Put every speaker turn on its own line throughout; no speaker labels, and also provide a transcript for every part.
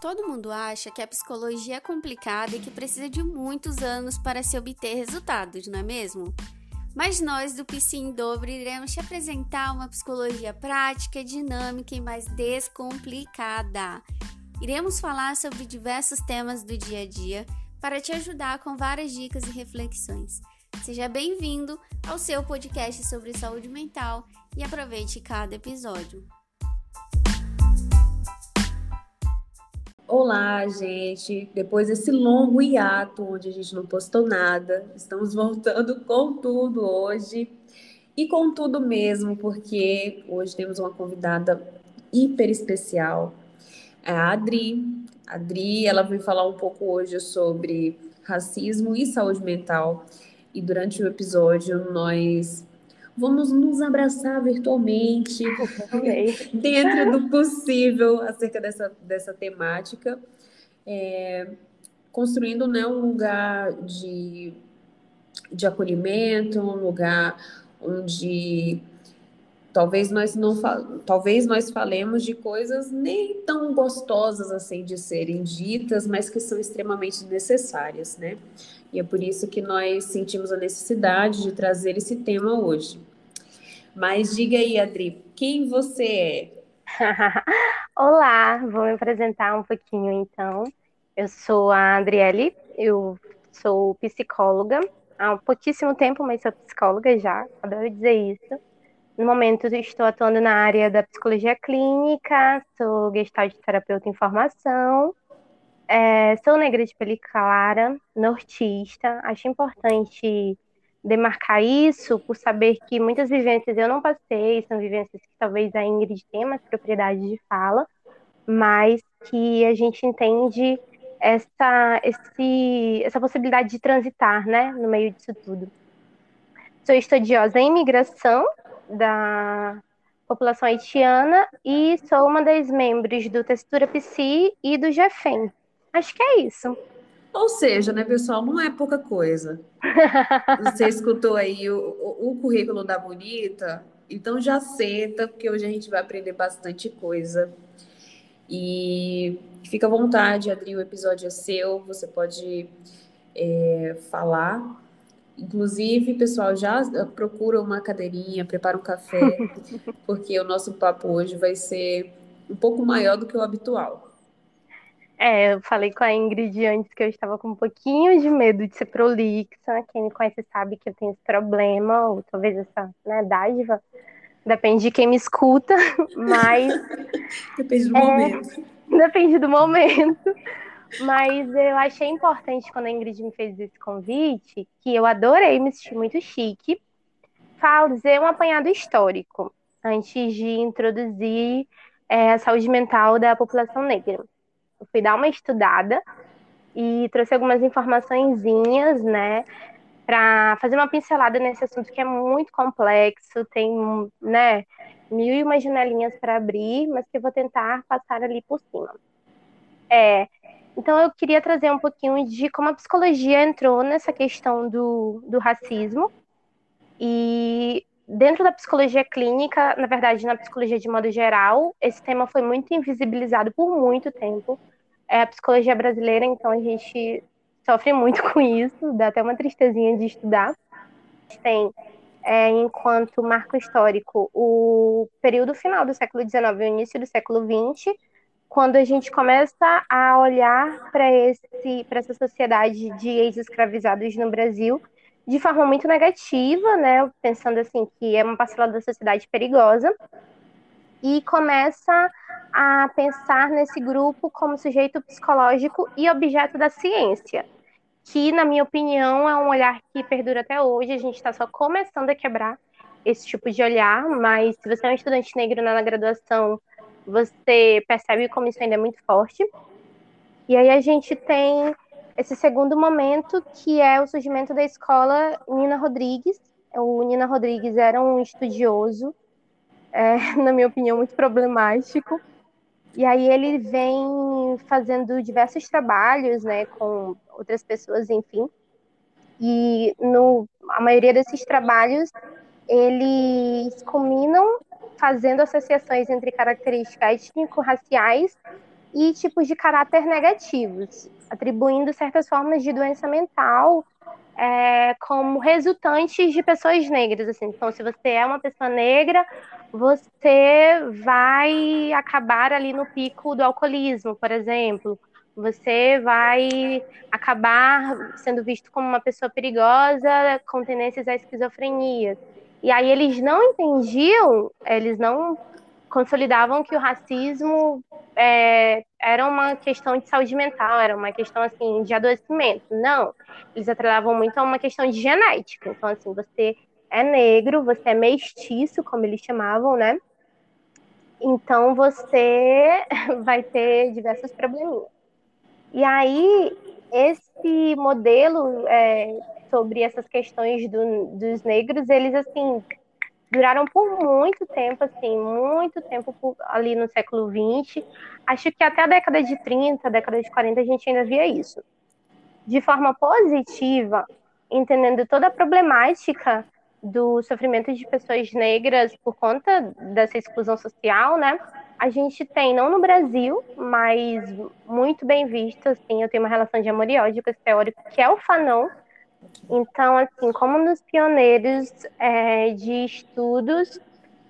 Todo mundo acha que a psicologia é complicada e que precisa de muitos anos para se obter resultados, não é mesmo? Mas nós do PC em Dobro iremos te apresentar uma psicologia prática, dinâmica e mais descomplicada. Iremos falar sobre diversos temas do dia a dia para te ajudar com várias dicas e reflexões. Seja bem-vindo ao seu podcast sobre saúde mental e aproveite cada episódio.
Olá, gente. Depois desse longo hiato onde a gente não postou nada, estamos voltando com tudo hoje. E com tudo mesmo, porque hoje temos uma convidada hiper especial, a Adri. A Adri, ela veio falar um pouco hoje sobre racismo e saúde mental. E durante o episódio nós Vamos nos abraçar virtualmente, dentro do possível, acerca dessa, dessa temática, é, construindo né, um lugar de, de acolhimento, um lugar onde talvez nós não talvez nós falemos de coisas nem tão gostosas assim de serem ditas, mas que são extremamente necessárias, né? E é por isso que nós sentimos a necessidade de trazer esse tema hoje. Mas diga aí, Adri, quem você
é? Olá, vou me apresentar um pouquinho então. Eu sou a Adriele, eu sou psicóloga há pouquíssimo tempo, mas sou psicóloga já, adoro dizer isso. No momento estou atuando na área da psicologia clínica, sou gestalt terapeuta em formação, é, sou negra de pele clara, nortista, acho importante demarcar isso por saber que muitas vivências eu não passei, são vivências que talvez a Ingrid tenha mais propriedade de fala, mas que a gente entende essa, esse, essa possibilidade de transitar né, no meio disso tudo. Sou estudiosa em imigração da população haitiana e sou uma das membros do Textura Psi e do GEFEM. Acho que é isso.
Ou seja, né, pessoal, não é pouca coisa. Você escutou aí o, o, o, currículo da Bonita, então já senta, porque hoje a gente vai aprender bastante coisa. E fica à vontade, Adri, o episódio é seu, você pode é, falar. Inclusive, pessoal, já procura uma cadeirinha, prepara um café, porque o nosso papo hoje vai ser um pouco maior do que o habitual.
É, eu falei com a Ingrid antes que eu estava com um pouquinho de medo de ser prolixa. Quem me conhece sabe que eu tenho esse problema, ou talvez essa né, dádiva. Depende de quem me escuta, mas.
Depende do é, momento.
Depende do momento. Mas eu achei importante quando a Ingrid me fez esse convite, que eu adorei, me senti muito chique, fazer um apanhado histórico antes de introduzir é, a saúde mental da população negra. Eu fui dar uma estudada e trouxe algumas informaçõezinhas, né, para fazer uma pincelada nesse assunto que é muito complexo, tem, né, mil e uma janelinhas para abrir, mas que eu vou tentar passar ali por cima. É, então eu queria trazer um pouquinho de como a psicologia entrou nessa questão do, do racismo e dentro da psicologia clínica, na verdade, na psicologia de modo geral, esse tema foi muito invisibilizado por muito tempo. É a psicologia brasileira, então a gente sofre muito com isso, dá até uma tristezinha de estudar. Tem, é, enquanto marco histórico, o período final do século XIX e o início do século XX, quando a gente começa a olhar para essa sociedade de ex-escravizados no Brasil de forma muito negativa, né? Pensando assim que é uma parcela da sociedade perigosa e começa a pensar nesse grupo como sujeito psicológico e objeto da ciência, que, na minha opinião, é um olhar que perdura até hoje. A gente está só começando a quebrar esse tipo de olhar, mas se você é um estudante negro na graduação, você percebe como isso ainda é muito forte. E aí a gente tem esse segundo momento, que é o surgimento da escola Nina Rodrigues. O Nina Rodrigues era um estudioso, é, na minha opinião, muito problemático. E aí ele vem fazendo diversos trabalhos, né, com outras pessoas, enfim. E no, a maioria desses trabalhos, eles combinam fazendo associações entre características étnico-raciais e tipos de caráter negativos, atribuindo certas formas de doença mental é, como resultantes de pessoas negras. Assim. Então, se você é uma pessoa negra, você vai acabar ali no pico do alcoolismo, por exemplo. Você vai acabar sendo visto como uma pessoa perigosa com tendências à esquizofrenia. E aí eles não entendiam, eles não consolidavam que o racismo é, era uma questão de saúde mental, era uma questão assim de adoecimento. Não, eles atrelavam muito a uma questão de genética. Então, assim, você é negro, você é mestiço, como eles chamavam, né? Então você vai ter diversos probleminhas. E aí, esse modelo é, sobre essas questões do, dos negros, eles assim duraram por muito tempo, assim, muito tempo por, ali no século XX. Acho que até a década de 30, década de 40, a gente ainda via isso. De forma positiva, entendendo toda a problemática do sofrimento de pessoas negras por conta dessa exclusão social, né? A gente tem, não no Brasil, mas muito bem visto, assim, eu tenho uma relação de amor e ódio com esse teórico, que é o Fanon, então, assim, como nos pioneiros é, de estudos,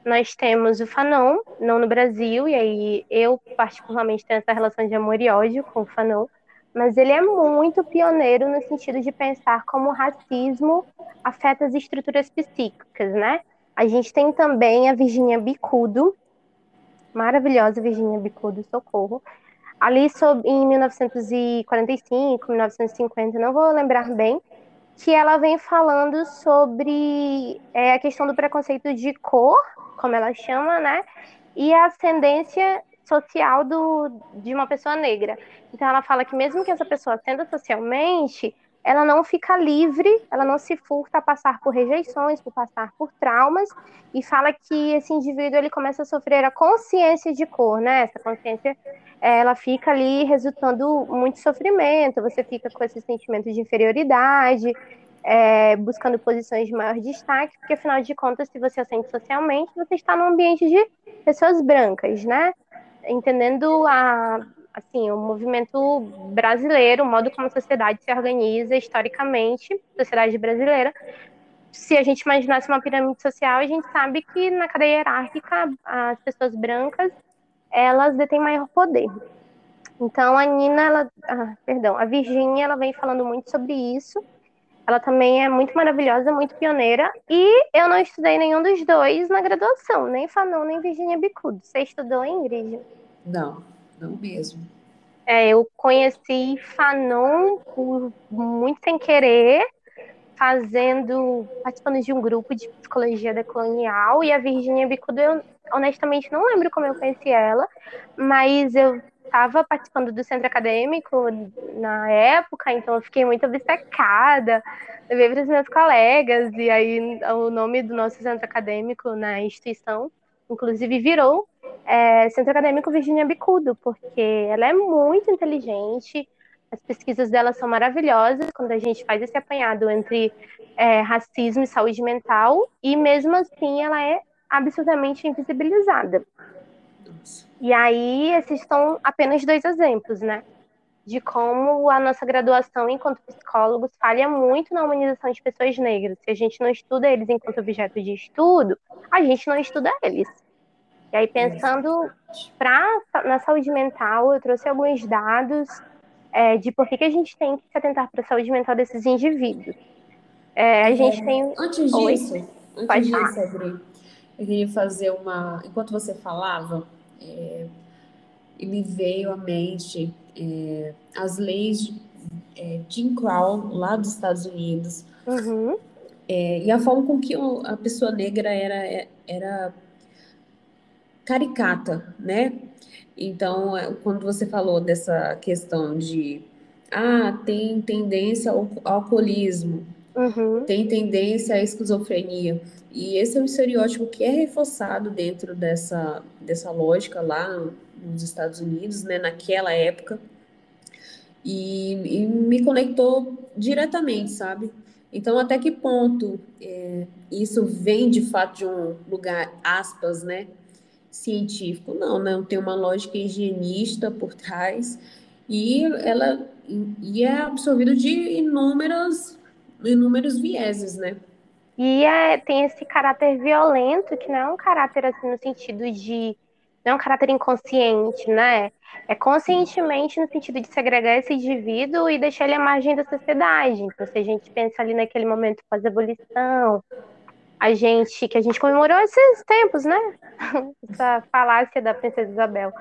nós temos o Fanon, não no Brasil, e aí eu particularmente tenho essa relação de amor e ódio com o Fanon, mas ele é muito pioneiro no sentido de pensar como o racismo afeta as estruturas psíquicas, né? A gente tem também a Virginia Bicudo, maravilhosa Virginia Bicudo, socorro. Ali em 1945, 1950, não vou lembrar bem, que ela vem falando sobre é, a questão do preconceito de cor, como ela chama, né? E a ascendência social do, de uma pessoa negra. Então ela fala que mesmo que essa pessoa ascenda socialmente, ela não fica livre, ela não se furta a passar por rejeições, por passar por traumas, e fala que esse indivíduo ele começa a sofrer a consciência de cor, né? Essa consciência ela fica ali resultando muito sofrimento, você fica com esse sentimento de inferioridade, é, buscando posições de maior destaque, porque afinal de contas, se você assente socialmente, você está num ambiente de pessoas brancas, né? Entendendo a, assim, o movimento brasileiro, o modo como a sociedade se organiza historicamente, sociedade brasileira. Se a gente imaginasse uma pirâmide social, a gente sabe que na cadeia hierárquica as pessoas brancas elas detêm maior poder. Então a Nina, ela, ah, perdão, a Virginia, ela vem falando muito sobre isso. Ela também é muito maravilhosa, muito pioneira. E eu não estudei nenhum dos dois na graduação, nem Fanon, nem Virginia Bicudo. Você estudou, Ingrid?
Não, não mesmo.
É, eu conheci Fanon por, muito sem querer, fazendo, participando de um grupo de psicologia decolonial, e a Virginia Bicudo eu honestamente não lembro como eu conheci ela, mas eu estava participando do centro acadêmico na época, então eu fiquei muito obcecada, levei para os meus colegas, e aí o nome do nosso centro acadêmico na instituição, inclusive, virou é, Centro Acadêmico Virginia Bicudo, porque ela é muito inteligente, as pesquisas dela são maravilhosas quando a gente faz esse apanhado entre é, racismo e saúde mental, e mesmo assim ela é absolutamente invisibilizada. E aí, esses são apenas dois exemplos, né? De como a nossa graduação enquanto psicólogos falha muito na humanização de pessoas negras. Se a gente não estuda eles enquanto objeto de estudo, a gente não estuda eles. E aí, pensando pra, na saúde mental, eu trouxe alguns dados é, de por que, que a gente tem que se atentar para a saúde mental desses indivíduos. É, a gente é, tem.
Antes disso, Oi? antes Pode disso, falar. Eu queria fazer uma. Enquanto você falava, é, me veio à mente é, as leis de é, Jim Crow, lá dos Estados Unidos,
uhum.
é, e a forma com que a pessoa negra era, era caricata, né? Então, é, quando você falou dessa questão de ah, tem tendência ao alcoolismo,
uhum.
tem tendência à esquizofrenia. E esse é um estereótipo que é reforçado dentro dessa, dessa lógica lá nos Estados Unidos, né, naquela época. E, e me conectou diretamente, sabe? Então, até que ponto é, isso vem de fato de um lugar, aspas, né? científico, não, não tem uma lógica higienista por trás e ela e é absorvido de inúmeros inúmeros vieses, né?
E é, tem esse caráter violento, que não é um caráter assim no sentido de. Não é um caráter inconsciente, né? É conscientemente no sentido de segregar esse indivíduo e deixar ele à margem da sociedade. Então, se a gente pensa ali naquele momento pós-abolição, a gente, que a gente comemorou esses tempos, né? Essa falácia da princesa Isabel.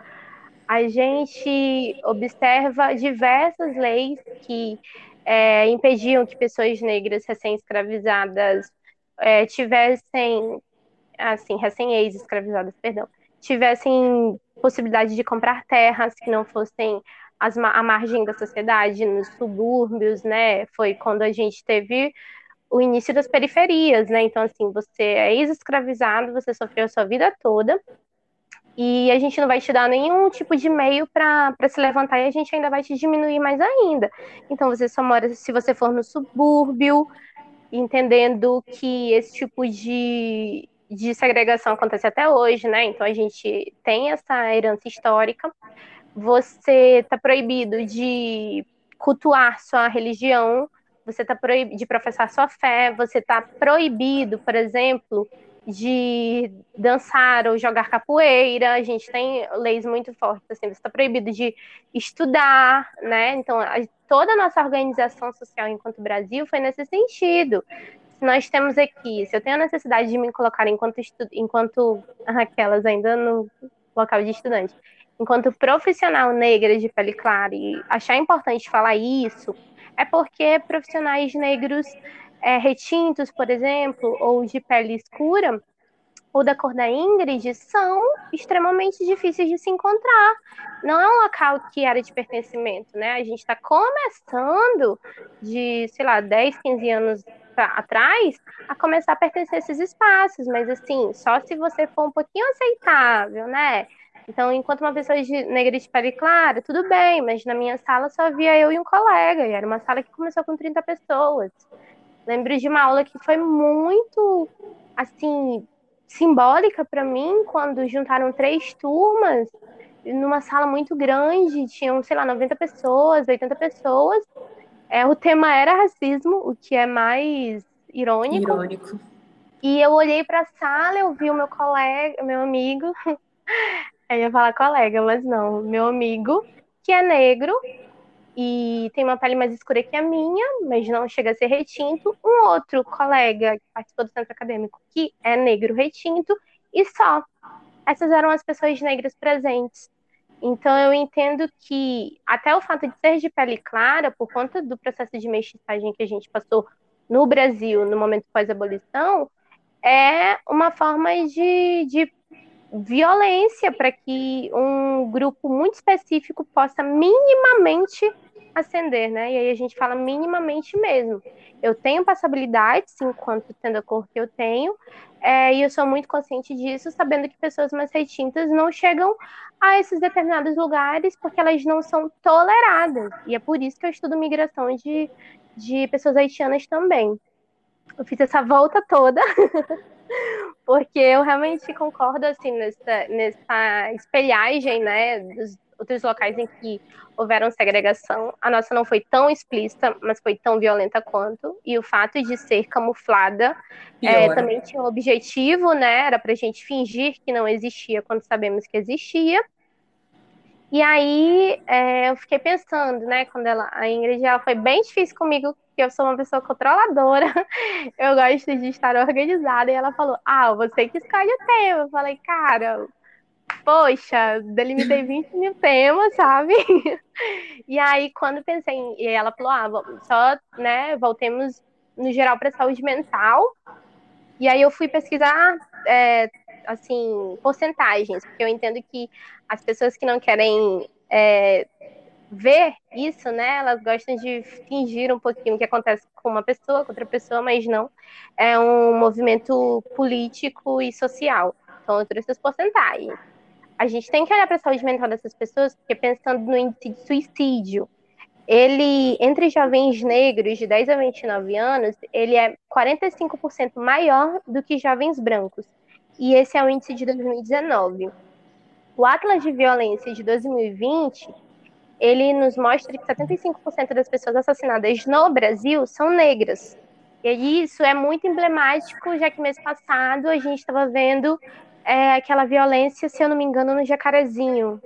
A gente observa diversas leis que é, impediam que pessoas negras recém-escravizadas é, tivessem, assim, recém-ex-escravizadas, perdão, tivessem possibilidade de comprar terras que não fossem as, a margem da sociedade, nos subúrbios, né? Foi quando a gente teve o início das periferias, né? Então, assim, você é ex-escravizado, você sofreu a sua vida toda, e a gente não vai te dar nenhum tipo de meio para se levantar e a gente ainda vai te diminuir mais ainda. Então, você só mora se você for no subúrbio, entendendo que esse tipo de, de segregação acontece até hoje, né? Então, a gente tem essa herança histórica. Você está proibido de cultuar sua religião, você está proibido de professar sua fé, você está proibido, por exemplo, de dançar ou jogar capoeira. A gente tem leis muito fortes, assim, você está proibido de estudar, né? Então, a, toda a nossa organização social enquanto Brasil foi nesse sentido. Nós temos aqui, se eu tenho a necessidade de me colocar enquanto, estu, enquanto aquelas ainda no local de estudante, enquanto profissional negra de pele clara e achar importante falar isso, é porque profissionais negros é, retintos, por exemplo, ou de pele escura, ou da cor da Ingrid, são extremamente difíceis de se encontrar. Não é um local que era de pertencimento, né? A gente está começando de, sei lá, 10, 15 anos pra, atrás a começar a pertencer a esses espaços, mas assim, só se você for um pouquinho aceitável, né? Então, enquanto uma pessoa de negra de pele clara, tudo bem, mas na minha sala só havia eu e um colega, e era uma sala que começou com 30 pessoas. Lembro de uma aula que foi muito, assim, simbólica para mim, quando juntaram três turmas numa sala muito grande, tinham, sei lá, 90 pessoas, 80 pessoas. É, o tema era racismo, o que é mais irônico.
Irônico.
E eu olhei para a sala, eu vi o meu colega, meu amigo, eu ia falar colega, mas não, meu amigo, que é negro, e tem uma pele mais escura que a minha, mas não chega a ser retinto. Um outro colega que participou do centro acadêmico que é negro retinto, e só. Essas eram as pessoas negras presentes. Então eu entendo que até o fato de ser de pele clara, por conta do processo de mestiçagem que a gente passou no Brasil no momento pós-abolição, é uma forma de, de violência para que um grupo muito específico possa minimamente ascender, né? E aí a gente fala minimamente mesmo. Eu tenho passabilidades enquanto tendo a cor que eu tenho, é, e eu sou muito consciente disso, sabendo que pessoas mais retintas não chegam a esses determinados lugares porque elas não são toleradas. E é por isso que eu estudo migração de, de pessoas haitianas também. Eu fiz essa volta toda. porque eu realmente concordo assim nessa, nessa espelhagem né, dos, outros locais em que houveram segregação. A nossa não foi tão explícita, mas foi tão violenta quanto. E o fato de ser camuflada é, também tinha um objetivo, né? Era para a gente fingir que não existia quando sabemos que existia. E aí é, eu fiquei pensando, né? Quando ela, a Ingrid, ela foi bem difícil comigo, porque eu sou uma pessoa controladora. Eu gosto de estar organizada. E ela falou: Ah, você que escolhe o tema. Eu falei, cara, poxa, delimitei 20 mil temas, sabe? E aí, quando pensei em. E ela falou, ah, só, né, voltemos no geral para saúde mental. E aí eu fui pesquisar, é, assim, porcentagens, porque eu entendo que as pessoas que não querem é, ver isso, né, elas gostam de fingir um pouquinho o que acontece com uma pessoa, com outra pessoa, mas não. É um movimento político e social. Então, eu trouxe as porcentagens a gente tem que olhar para a saúde mental dessas pessoas, porque pensando no índice de suicídio, ele, entre jovens negros de 10 a 29 anos, ele é 45% maior do que jovens brancos. E esse é o índice de 2019. O Atlas de Violência de 2020, ele nos mostra que 75% das pessoas assassinadas no Brasil são negras. E isso é muito emblemático, já que mês passado a gente estava vendo é, aquela violência, se eu não me engano, no Jacarezinho.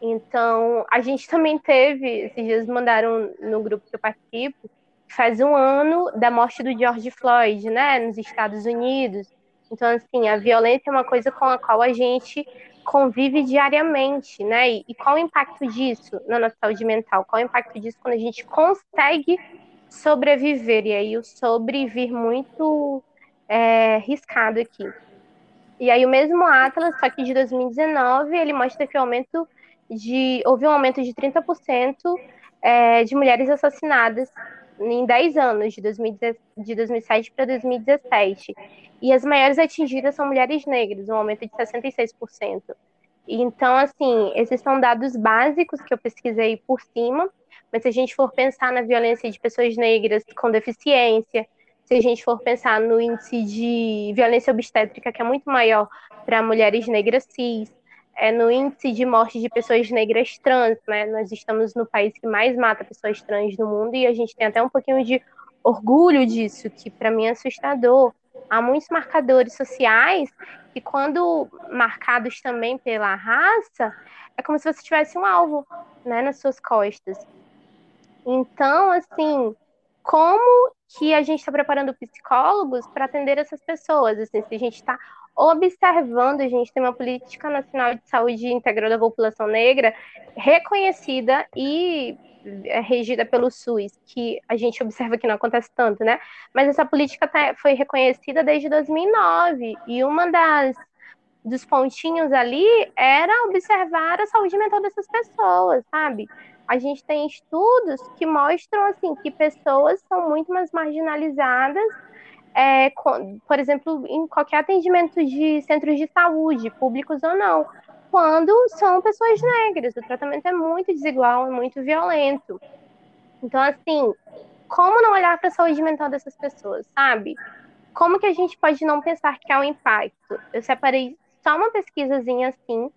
Então, a gente também teve, esses dias mandaram no grupo que eu participo, faz um ano da morte do George Floyd, né, nos Estados Unidos. Então, assim, a violência é uma coisa com a qual a gente convive diariamente, né? E, e qual o impacto disso na nossa saúde mental? Qual o impacto disso quando a gente consegue sobreviver? E aí o sobreviver muito é, riscado aqui. E aí o mesmo Atlas, só que de 2019, ele mostra que o aumento de houve um aumento de 30% é, de mulheres assassinadas em 10 anos, de, 2010, de 2007 para 2017. E as maiores atingidas são mulheres negras, um aumento de 66%. Então, assim, esses são dados básicos que eu pesquisei por cima, mas se a gente for pensar na violência de pessoas negras com deficiência, se a gente for pensar no índice de violência obstétrica, que é muito maior para mulheres negras cis, é no índice de morte de pessoas negras trans, né? Nós estamos no país que mais mata pessoas trans no mundo e a gente tem até um pouquinho de orgulho disso, que para mim é assustador. Há muitos marcadores sociais que, quando marcados também pela raça, é como se você tivesse um alvo, né, nas suas costas. Então, assim, como que a gente está preparando psicólogos para atender essas pessoas? Assim, se a gente está observando, a gente tem uma política nacional de saúde integral da população negra reconhecida e é, regida pelo SUS, que a gente observa que não acontece tanto, né? Mas essa política tá, foi reconhecida desde 2009 e uma das dos pontinhos ali era observar a saúde mental dessas pessoas, sabe? A gente tem estudos que mostram assim que pessoas são muito mais marginalizadas é, por exemplo, em qualquer atendimento de centros de saúde, públicos ou não, quando são pessoas negras. O tratamento é muito desigual, é muito violento. Então, assim, como não olhar para a saúde mental dessas pessoas, sabe? Como que a gente pode não pensar que há um impacto? Eu separei só uma pesquisazinha assim,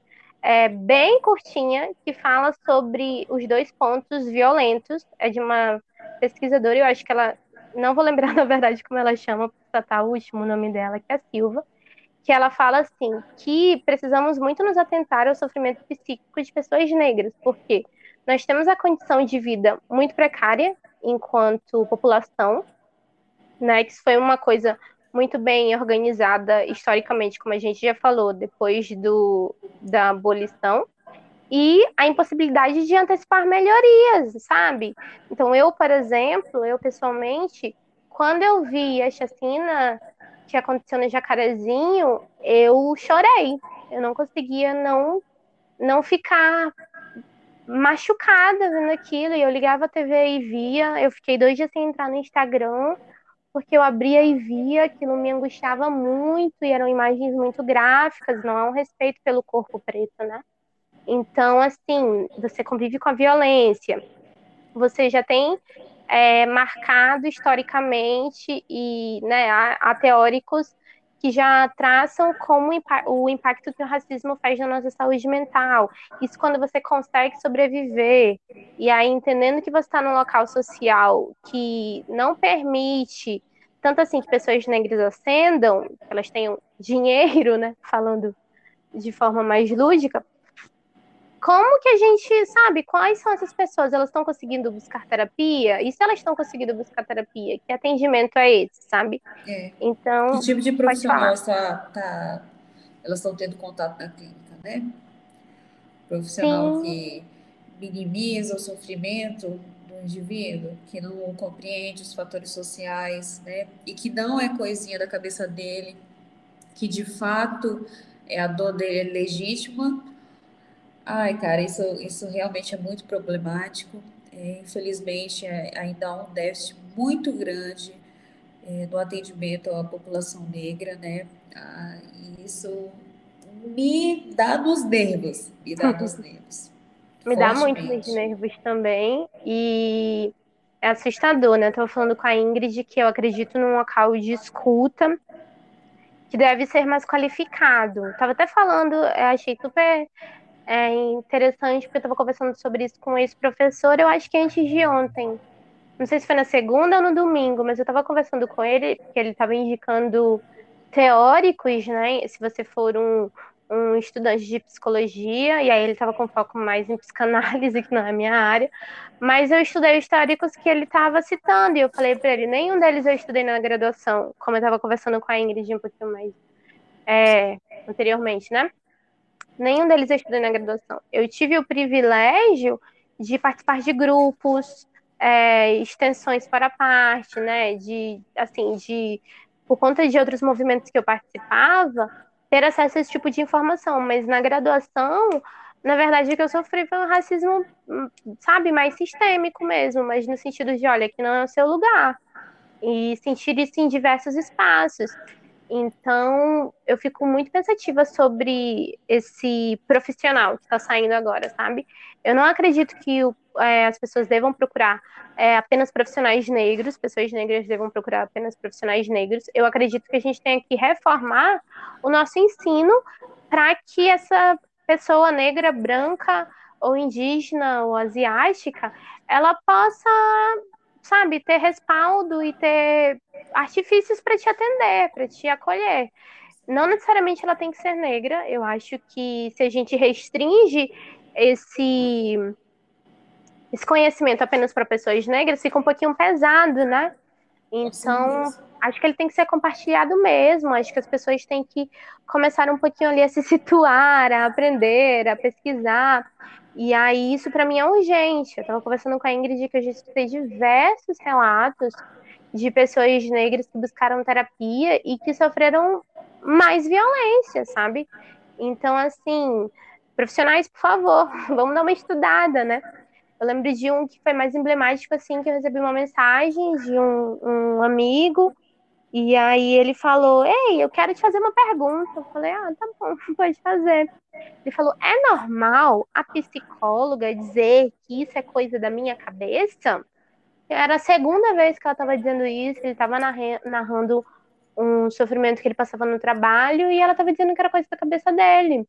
é, bem curtinha, que fala sobre os dois pontos violentos. É de uma pesquisadora, eu acho que ela não vou lembrar na verdade como ela chama, porque tá o último nome dela, que é Silva, que ela fala assim, que precisamos muito nos atentar ao sofrimento psíquico de pessoas negras, porque nós temos a condição de vida muito precária enquanto população, né, que isso foi uma coisa muito bem organizada historicamente, como a gente já falou, depois do, da abolição, e a impossibilidade de antecipar melhorias, sabe? Então, eu, por exemplo, eu pessoalmente, quando eu vi a chacina que aconteceu no Jacarezinho, eu chorei. Eu não conseguia não, não ficar machucada vendo aquilo. E eu ligava a TV e via. Eu fiquei dois dias sem entrar no Instagram, porque eu abria e via, aquilo me angustiava muito, e eram imagens muito gráficas, não há um respeito pelo corpo preto, né? Então, assim, você convive com a violência, você já tem é, marcado historicamente e né, há, há, teóricos que já traçam como o impacto que o racismo faz na nossa saúde mental. Isso quando você consegue sobreviver, e aí entendendo que você está num local social que não permite tanto assim que pessoas negras ascendam, que elas tenham dinheiro, né, falando de forma mais lúdica, como que a gente sabe quais são essas pessoas? Elas estão conseguindo buscar terapia? E se elas estão conseguindo buscar terapia, que atendimento é esse, sabe?
É. Então. Que tipo de profissional está, tá, elas estão tendo contato na clínica, né? Profissional Sim. que minimiza o sofrimento do indivíduo, que não compreende os fatores sociais, né? E que não é coisinha da cabeça dele, que de fato é a dor dele é legítima Ai, cara, isso, isso realmente é muito problemático. É, infelizmente, é, ainda há um déficit muito grande é, no atendimento à população negra, né? Ah, e isso me dá nos nervos, me dá nos nervos.
me dá muito nos nervos também, e é assustador, né? Tava falando com a Ingrid que eu acredito num local de escuta que deve ser mais qualificado. Estava até falando, achei super é, interessante, porque eu estava conversando sobre isso com esse professor, eu acho que antes de ontem. Não sei se foi na segunda ou no domingo, mas eu estava conversando com ele, porque ele estava indicando teóricos, né? Se você for um, um estudante de psicologia, e aí ele estava com foco mais em psicanálise, que não é a minha área, mas eu estudei os teóricos que ele estava citando, e eu falei para ele, nenhum deles eu estudei na graduação, como eu estava conversando com a Ingrid um pouquinho mais é, anteriormente, né? Nenhum deles eu estudei na graduação. Eu tive o privilégio de participar de grupos, é, extensões para parte, né? De, assim, de por conta de outros movimentos que eu participava, ter acesso a esse tipo de informação, mas na graduação, na verdade, o que eu sofri foi um racismo, sabe, mais sistêmico mesmo, mas no sentido de, olha, que não é o seu lugar. E sentir isso em diversos espaços. Então, eu fico muito pensativa sobre esse profissional que está saindo agora, sabe? Eu não acredito que o, é, as pessoas devam procurar é, apenas profissionais negros, pessoas negras devam procurar apenas profissionais negros. Eu acredito que a gente tem que reformar o nosso ensino para que essa pessoa negra, branca, ou indígena, ou asiática, ela possa sabe, ter respaldo e ter artifícios para te atender, para te acolher. Não necessariamente ela tem que ser negra. Eu acho que se a gente restringe esse esse conhecimento apenas para pessoas negras, fica um pouquinho pesado, né? Então, acho que ele tem que ser compartilhado mesmo. Acho que as pessoas têm que começar um pouquinho ali a se situar, a aprender, a pesquisar. E aí, isso para mim é urgente. Eu estava conversando com a Ingrid que eu já escutei diversos relatos de pessoas negras que buscaram terapia e que sofreram mais violência, sabe? Então, assim, profissionais, por favor, vamos dar uma estudada, né? Eu lembro de um que foi mais emblemático, assim, que eu recebi uma mensagem de um, um amigo e aí ele falou: Ei, eu quero te fazer uma pergunta. Eu falei: Ah, tá bom, pode fazer. Ele falou: É normal a psicóloga dizer que isso é coisa da minha cabeça? Era a segunda vez que ela estava dizendo isso. Ele estava narrando um sofrimento que ele passava no trabalho e ela estava dizendo que era coisa da cabeça dele.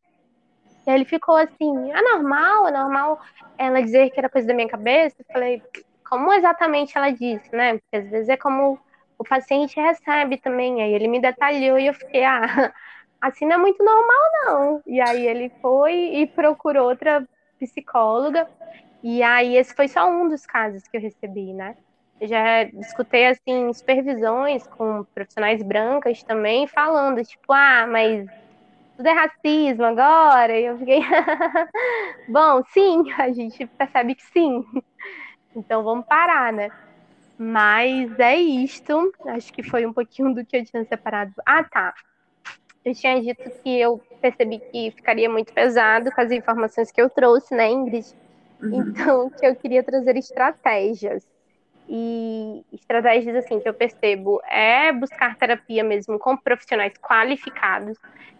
E aí ele ficou assim: É normal, é normal ela dizer que era coisa da minha cabeça? Eu falei: Como exatamente ela disse, né? Porque às vezes é como o paciente recebe também. Aí ele me detalhou e eu fiquei, ah, assim não é muito normal, não. E aí ele foi e procurou outra psicóloga. E aí esse foi só um dos casos que eu recebi, né? Eu já escutei, assim, supervisões com profissionais brancas também, falando, tipo, ah, mas tudo é racismo agora. E eu fiquei, bom, sim, a gente percebe que sim. Então vamos parar, né? Mas é isto. Acho que foi um pouquinho do que eu tinha separado. Ah, tá. Eu tinha dito que eu percebi que ficaria muito pesado com as informações que eu trouxe, né, Ingrid? Uhum. Então, que eu queria trazer estratégias. E estratégias, assim, que eu percebo é buscar terapia mesmo com profissionais qualificados.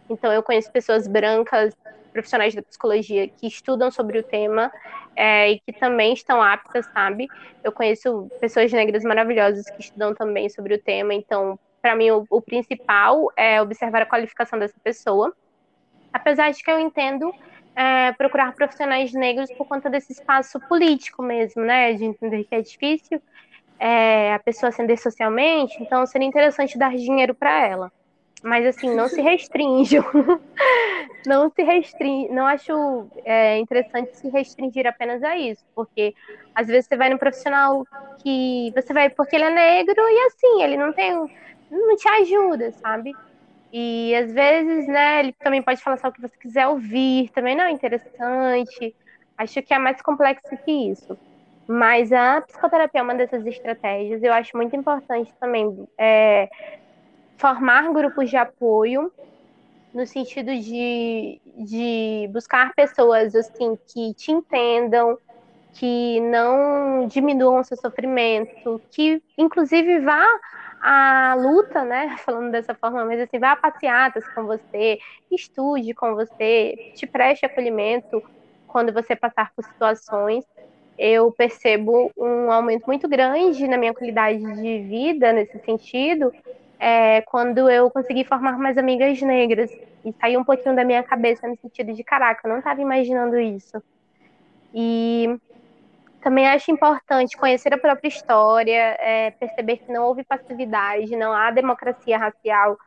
Então, eu conheço pessoas brancas, profissionais da psicologia, que estudam sobre o tema é, e que também estão aptas, sabe? Eu conheço pessoas negras maravilhosas que estudam também sobre o tema, então, para mim, o, o, principal é observar a qualificação dessa pessoa. Apesar de que eu entendo é, procurar profissionais negros por conta desse espaço político mesmo, né? De entender que é difícil é, a pessoa ascender socialmente, então seria interessante dar dinheiro para ela. Mas assim, não se restringam. não se restringe. Não acho é, interessante se restringir apenas a isso, porque às vezes você vai no profissional que você vai porque ele é negro e assim, ele não tem. não te ajuda, sabe? E às vezes, né, ele também pode falar só o que você quiser ouvir, também não é interessante. Acho que é mais complexo que isso. Mas a psicoterapia é uma dessas estratégias. Eu acho muito importante também é, formar grupos de apoio no sentido de, de buscar pessoas assim que te entendam, que não diminuam seu sofrimento, que inclusive vá à luta, né? Falando dessa forma, mas assim, vá a passeatas com você, estude com você, te preste acolhimento quando você passar por situações. Eu percebo um aumento muito grande na minha qualidade de vida nesse sentido, é, quando eu consegui formar mais amigas negras e saiu um pouquinho da minha cabeça no sentido de caraca, eu não estava imaginando isso. E também acho importante conhecer a própria história, é, perceber que não houve passividade, não há democracia racial,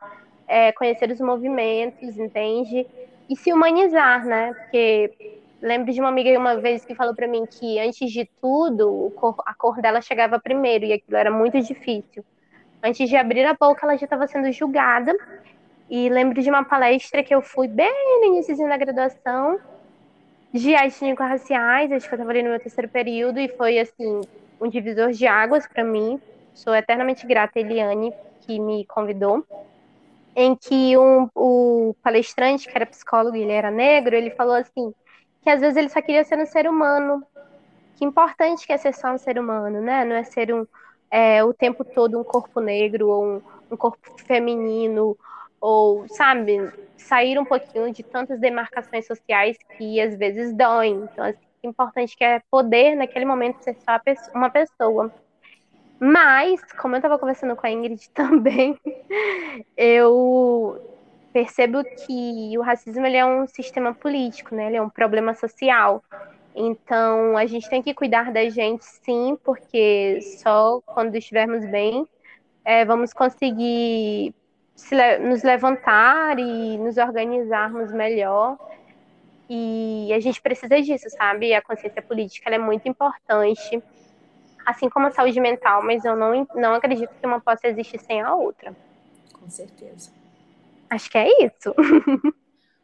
é, conhecer os movimentos, entende? E se humanizar, né? Porque lembro de uma amiga uma vez que falou para mim que antes de tudo a cor dela chegava primeiro e aquilo era muito difícil. Antes de abrir a boca, ela já estava sendo julgada. E lembro de uma palestra que eu fui bem no início da graduação de étnico-raciais, acho que eu estava ali no meu terceiro período, e foi, assim, um divisor de águas para mim. Sou eternamente grata a Eliane, que me convidou, em que um, o palestrante, que era psicólogo e ele era negro, ele falou assim, que às vezes ele só queria ser um ser humano. Que importante que é ser só um ser humano, né? Não é ser um, é, o tempo todo um corpo negro ou um, um corpo feminino, ou, sabe, sair um pouquinho de tantas demarcações sociais que às vezes doem. Então, o importante que é poder, naquele momento, ser só uma pessoa. Mas, como eu estava conversando com a Ingrid também, eu percebo que o racismo ele é um sistema político, né? Ele é um problema social. Então, a gente tem que cuidar da gente, sim, porque só quando estivermos bem é, vamos conseguir se, nos levantar e nos organizarmos melhor. E a gente precisa disso, sabe? A consciência política é muito importante, assim como a saúde mental, mas eu não, não acredito que uma possa existir sem a outra.
Com certeza.
Acho que é isso.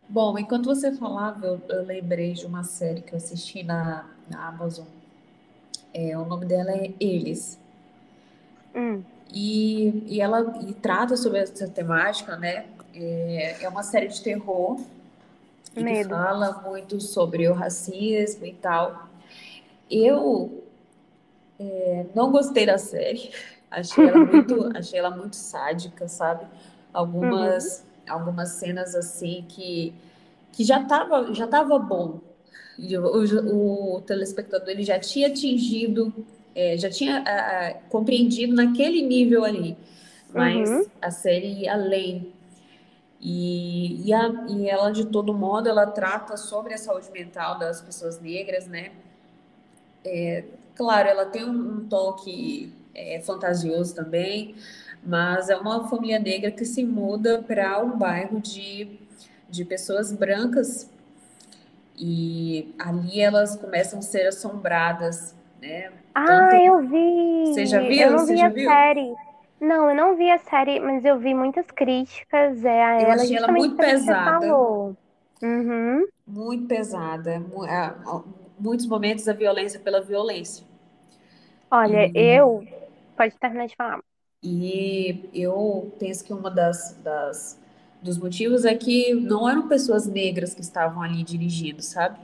Bom, enquanto você falava, eu, eu lembrei de uma série que eu assisti na, na Amazon. É, o nome dela é Eles.
Hum.
E, e ela e trata sobre essa temática, né? É, é uma série de terror que fala muito sobre o racismo e tal. Eu é, não gostei da série, achei ela muito, achei ela muito sádica, sabe? Algumas, uhum. Algumas cenas assim que, que já tava, já tava bom. O, o telespectador ele já tinha atingido é, já tinha a, a, compreendido naquele nível ali, mas uhum. a série ia além. E, e, a, e ela, de todo modo, ela trata sobre a saúde mental das pessoas negras, né? É, claro, ela tem um, um toque é, fantasioso também, mas é uma família negra que se muda para um bairro de, de pessoas brancas e ali elas começam a ser assombradas, né?
Ah, Tanto... eu vi.
Você já viu?
Eu não
Você
vi a viu? série. Não, eu não vi a série, mas eu vi muitas críticas é, a
eu
ela.
achei ela muito pesada.
Uhum.
Muito pesada. Muitos momentos a violência pela violência.
Olha, e... eu. Pode terminar de falar.
E eu penso que uma das, das dos motivos é que não eram pessoas negras que estavam ali dirigindo, sabe?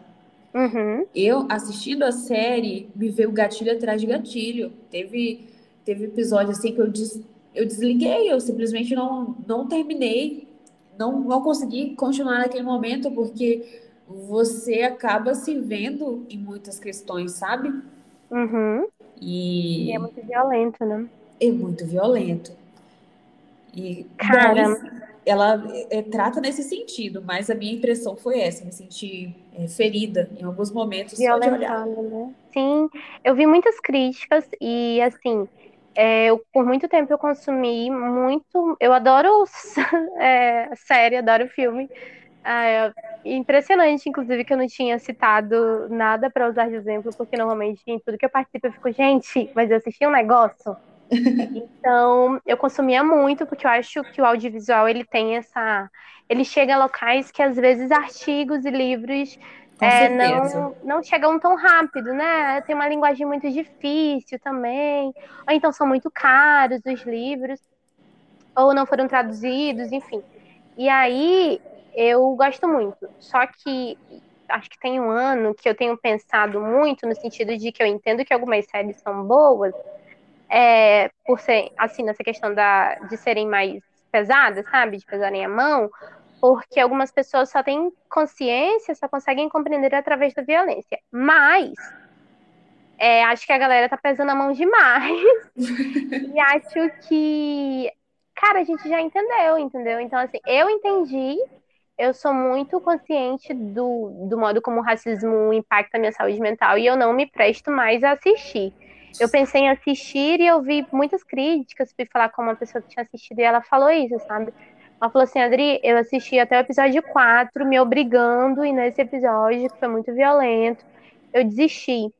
Uhum.
Eu, assistindo a série, me veio gatilho atrás de gatilho. Teve, teve episódio assim que eu, des, eu desliguei, eu simplesmente não, não terminei. Não, não consegui continuar naquele momento, porque você acaba se vendo em muitas questões, sabe?
Uhum.
E...
e é muito violento, né?
É muito violento. E,
Cara,
ela é, trata nesse sentido, mas a minha impressão foi essa, me senti é, ferida em alguns momentos olhar.
Né? Sim, eu vi muitas críticas e assim, é, eu, por muito tempo eu consumi muito, eu adoro é, série, adoro filme. É, impressionante, inclusive, que eu não tinha citado nada para usar de exemplo, porque normalmente em tudo que eu participo eu fico, gente, mas eu assisti um negócio então, eu consumia muito, porque eu acho que o audiovisual ele tem essa. Ele chega a locais que às vezes artigos e livros é, não, não chegam tão rápido, né? Tem uma linguagem muito difícil também, ou então são muito caros os livros, ou não foram traduzidos, enfim. E aí eu gosto muito. Só que acho que tem um ano que eu tenho pensado muito no sentido de que eu entendo que algumas séries são boas, é, por ser, assim, nessa questão da, de serem mais pesadas, sabe? De pesarem a mão, porque algumas pessoas só têm consciência, só conseguem compreender através da violência. Mas é, acho que a galera tá pesando a mão demais. e acho que, cara, a gente já entendeu, entendeu? Então, assim, eu entendi, eu sou muito consciente do, do modo como o racismo impacta a minha saúde mental e eu não me presto mais a assistir. Eu pensei em assistir e eu vi muitas críticas, fui falar com uma pessoa que tinha assistido e ela falou isso, sabe? Ela falou assim, Adri, eu assisti até o episódio 4, me obrigando, e nesse episódio, que foi muito violento, eu desisti.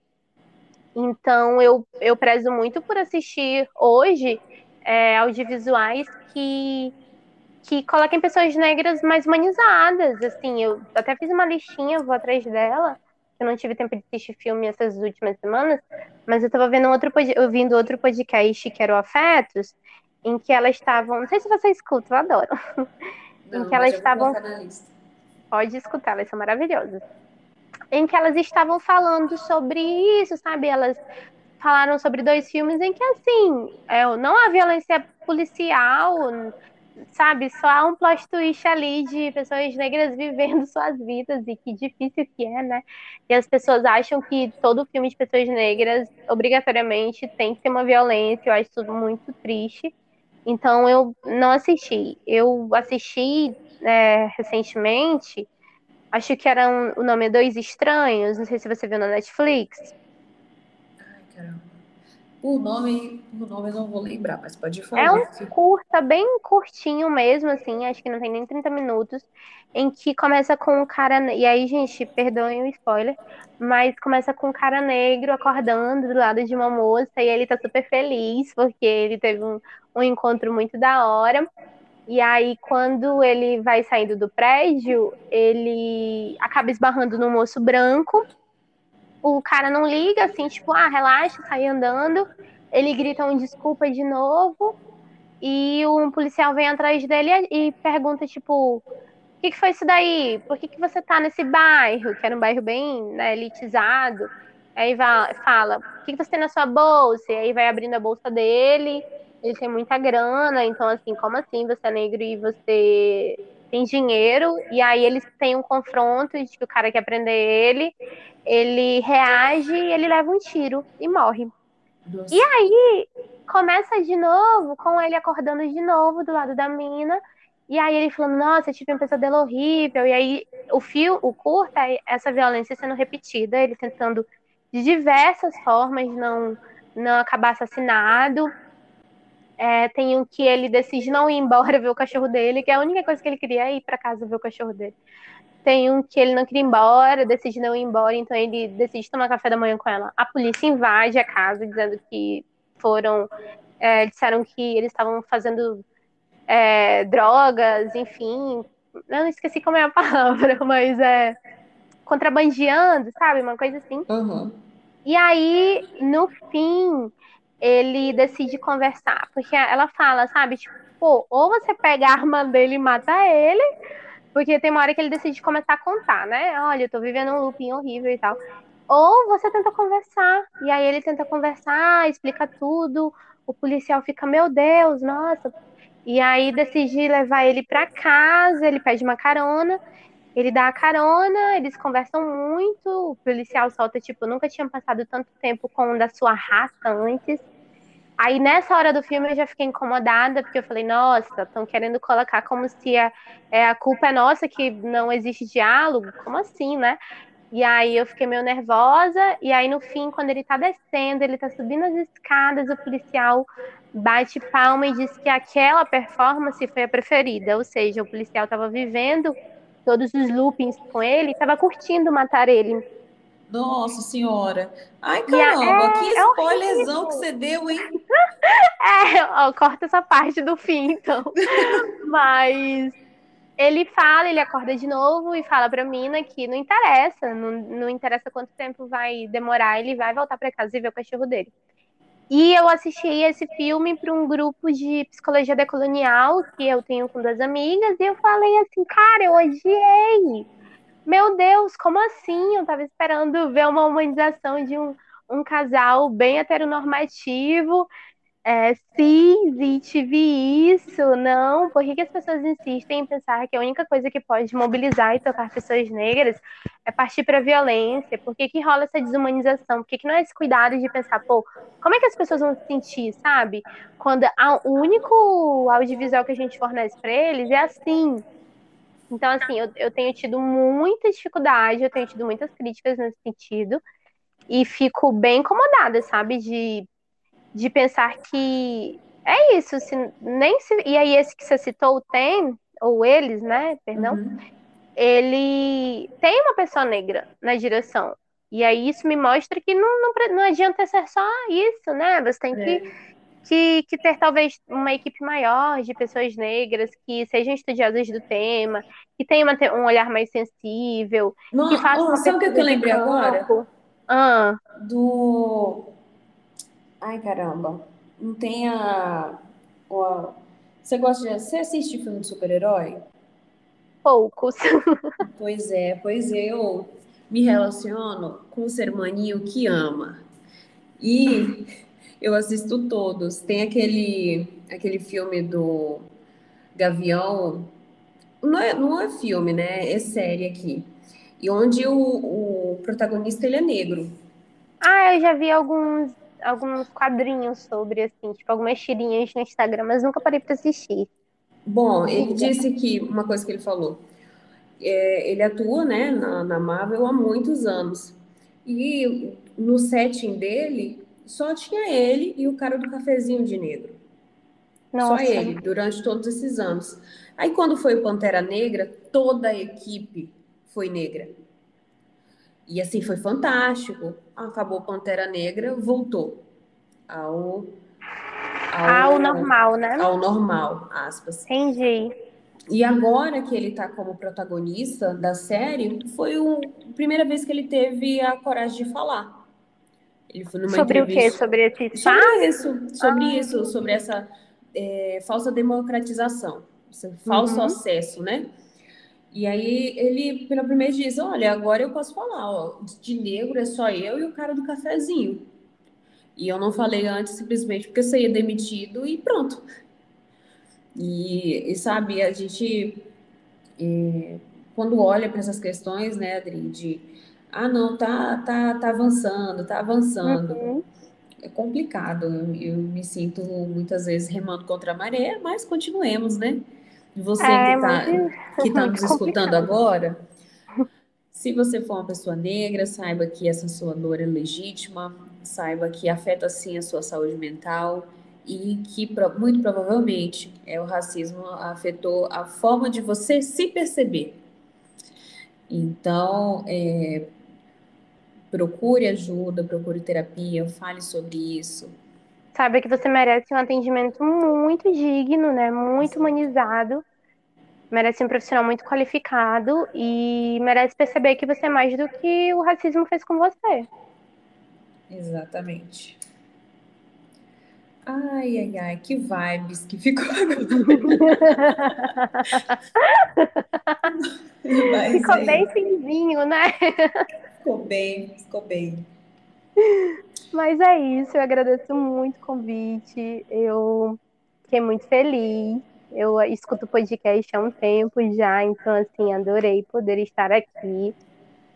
Então, eu, eu prezo muito por assistir hoje é, audiovisuais que, que coloquem pessoas negras mais humanizadas. Assim, eu até fiz uma listinha, vou atrás dela. Eu não tive tempo de assistir filme essas últimas semanas, mas eu estava vendo outro, ouvindo outro podcast que era o Afetos, em que elas estavam. Não sei se você escuta, eu adoro.
Não,
em que elas estavam. Pode escutar, elas são maravilhosas. Em que elas estavam falando sobre isso, sabe? Elas falaram sobre dois filmes em que, assim, é, não há violência policial, sabe? Só há um plot twist ali de pessoas negras vivendo suas vidas e que difícil que é, né? E as pessoas acham que todo filme de pessoas negras, obrigatoriamente, tem que ter uma violência. Eu acho isso muito triste. Então, eu não assisti. Eu assisti é, recentemente Acho que era um, o nome é Dois Estranhos, não sei se você viu na Netflix.
Ai, caramba. Por nome, por nome eu não vou lembrar, mas pode falar.
É um curta, bem curtinho mesmo, assim, acho que não tem nem 30 minutos, em que começa com um cara. E aí, gente, perdoem o spoiler, mas começa com um cara negro acordando do lado de uma moça e ele tá super feliz porque ele teve um, um encontro muito da hora. E aí, quando ele vai saindo do prédio, ele acaba esbarrando no moço branco. O cara não liga, assim, tipo, ah, relaxa, sai andando. Ele grita um desculpa de novo. E um policial vem atrás dele e pergunta, tipo, o que, que foi isso daí? Por que, que você tá nesse bairro? Que era um bairro bem né, elitizado. Aí vai, fala, o que, que você tem na sua bolsa? E aí vai abrindo a bolsa dele ele tem muita grana, então assim, como assim você é negro e você tem dinheiro? E aí eles têm um confronto de que o cara quer prender ele, ele reage e ele leva um tiro e morre.
Nossa.
E aí começa de novo com ele acordando de novo do lado da mina. E aí ele falando, nossa, eu tive um pesadelo horrível. E aí o fio, o curta, é essa violência sendo repetida, ele tentando de diversas formas não, não acabar assassinado. É, tem um que ele decide não ir embora ver o cachorro dele, que é a única coisa que ele queria é ir para casa ver o cachorro dele. Tem um que ele não queria ir embora, decide não ir embora, então ele decide tomar café da manhã com ela. A polícia invade a casa dizendo que foram. É, disseram que eles estavam fazendo é, drogas, enfim. Eu não esqueci como é a palavra, mas é. Contrabandeando, sabe? Uma coisa assim.
Uhum.
E aí, no fim, ele decide conversar. Porque ela fala, sabe, tipo, pô, ou você pega a arma dele e mata ele, porque tem uma hora que ele decide começar a contar, né? Olha, eu tô vivendo um looping horrível e tal. Ou você tenta conversar, e aí ele tenta conversar, explica tudo, o policial fica, meu Deus, nossa. E aí decide levar ele para casa, ele pede uma carona, ele dá a carona, eles conversam muito, o policial solta, tipo, nunca tinha passado tanto tempo com um da sua raça antes. Aí nessa hora do filme eu já fiquei incomodada, porque eu falei, nossa, estão querendo colocar como se a, é, a culpa é nossa que não existe diálogo. Como assim, né? E aí eu fiquei meio nervosa, e aí no fim, quando ele tá descendo, ele tá subindo as escadas, o policial bate palma e diz que aquela performance foi a preferida, ou seja, o policial tava vivendo todos os loopings com ele, tava curtindo matar ele.
Nossa senhora. Ai, caramba,
é-
que
é
spoilerzão que você deu, hein?
É, ó, corta essa parte do fim, então. Mas ele fala, ele acorda de novo e fala pra mina que não interessa, não, não interessa quanto tempo vai demorar, ele vai voltar pra casa e ver o cachorro dele. E eu assisti esse filme para um grupo de psicologia decolonial que eu tenho com duas amigas, e eu falei assim, cara, eu odiei. Meu Deus, como assim? Eu tava esperando ver uma humanização de um, um casal bem heteronormativo. É, Zit, vi isso. Não, por que, que as pessoas insistem em pensar que a única coisa que pode mobilizar e tocar pessoas negras é partir para a violência? Por que, que rola essa desumanização? Por que, que não é esse cuidado de pensar, pô, como é que as pessoas vão se sentir, sabe? Quando a, o único audiovisual que a gente fornece para eles é assim. Então, assim, eu, eu tenho tido muita dificuldade, eu tenho tido muitas críticas nesse sentido. E fico bem incomodada, sabe? De de pensar que é isso, se, nem se, e aí esse que você citou, o tem, ou eles, né, perdão, uhum. ele tem uma pessoa negra na direção, e aí isso me mostra que não, não, não adianta ser só isso, né, você tem é. que, que, que ter talvez uma equipe maior de pessoas negras que sejam estudiosas do tema, que tenham um olhar mais sensível,
não,
que
façam... Oh, sabe o que eu lembrei agora?
Ah.
Do Ai, caramba. Não tem a. a... Você gosta de. Você assiste filme de super-herói?
Poucos.
pois é, pois eu me relaciono com o ser humaninho que ama. E eu assisto todos. Tem aquele, aquele filme do Gavião. Não é, não é filme, né? É série aqui. E onde o, o protagonista ele é negro.
Ah, eu já vi alguns alguns quadrinhos sobre, assim, tipo, algumas tirinhas no Instagram, mas nunca parei para assistir.
Bom, ele disse que, uma coisa que ele falou, é, ele atua, né, na, na Marvel há muitos anos. E no setting dele, só tinha ele e o cara do cafezinho de negro. Nossa. Só ele, durante todos esses anos. Aí quando foi o Pantera Negra, toda a equipe foi negra. E assim foi fantástico. Acabou Pantera Negra, voltou ao,
ao, ao normal, né?
Ao normal, aspas.
Entendi.
E agora que ele está como protagonista da série, foi o, a primeira vez que ele teve a coragem de falar.
Ele foi numa sobre entrevista... o quê? Sobre esse
espaço? Sobre isso, sobre ah. isso, sobre essa é, falsa democratização, esse falso uhum. acesso, né? E aí ele, pela primeira vez, diz: Olha, agora eu posso falar, ó, de negro é só eu e o cara do cafezinho. E eu não falei antes simplesmente porque eu saía demitido e pronto. E, e sabe, a gente, é, quando olha para essas questões, né, Adri, de ah, não, tá, tá, tá avançando, tá avançando. Uhum. É complicado. Eu, eu me sinto muitas vezes remando contra a maré, mas continuemos, né? Você é, que está tá nos escutando agora, se você for uma pessoa negra, saiba que essa sua dor é legítima, saiba que afeta sim a sua saúde mental e que muito provavelmente é, o racismo afetou a forma de você se perceber. Então, é, procure ajuda, procure terapia, fale sobre isso,
Sabe que você merece um atendimento muito digno, né? Muito humanizado. Merece um profissional muito qualificado e merece perceber que você é mais do que o racismo fez com você.
Exatamente. Ai, ai, ai, que vibes que ficou agora.
ficou é. bem finzinho, né?
Ficou bem, ficou bem.
Mas é isso, eu agradeço muito o convite. Eu fiquei muito feliz. Eu escuto podcast há um tempo já, então assim, adorei poder estar aqui.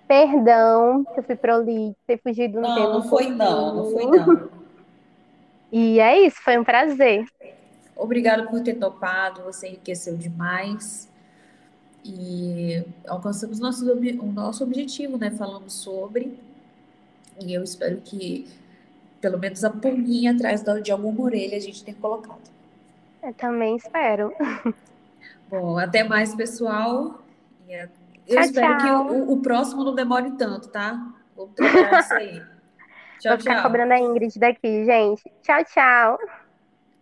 Perdão se eu fui prolixa e fugi do
não,
tema.
Não, foi não, não foi não.
E é isso, foi um prazer.
Obrigada por ter topado, você enriqueceu demais. E alcançamos nosso, o nosso objetivo, né? Falamos sobre. E eu espero que pelo menos a pulguinha atrás de alguma orelha a gente tenha colocado.
Eu também espero.
Bom, até mais, pessoal. Eu tchau, espero tchau. que o, o, próximo não demore tanto, tá? Vou trabalhar isso aí.
Tchau, Vou ficar tchau. cobrando a Ingrid daqui, gente. Tchau, tchau.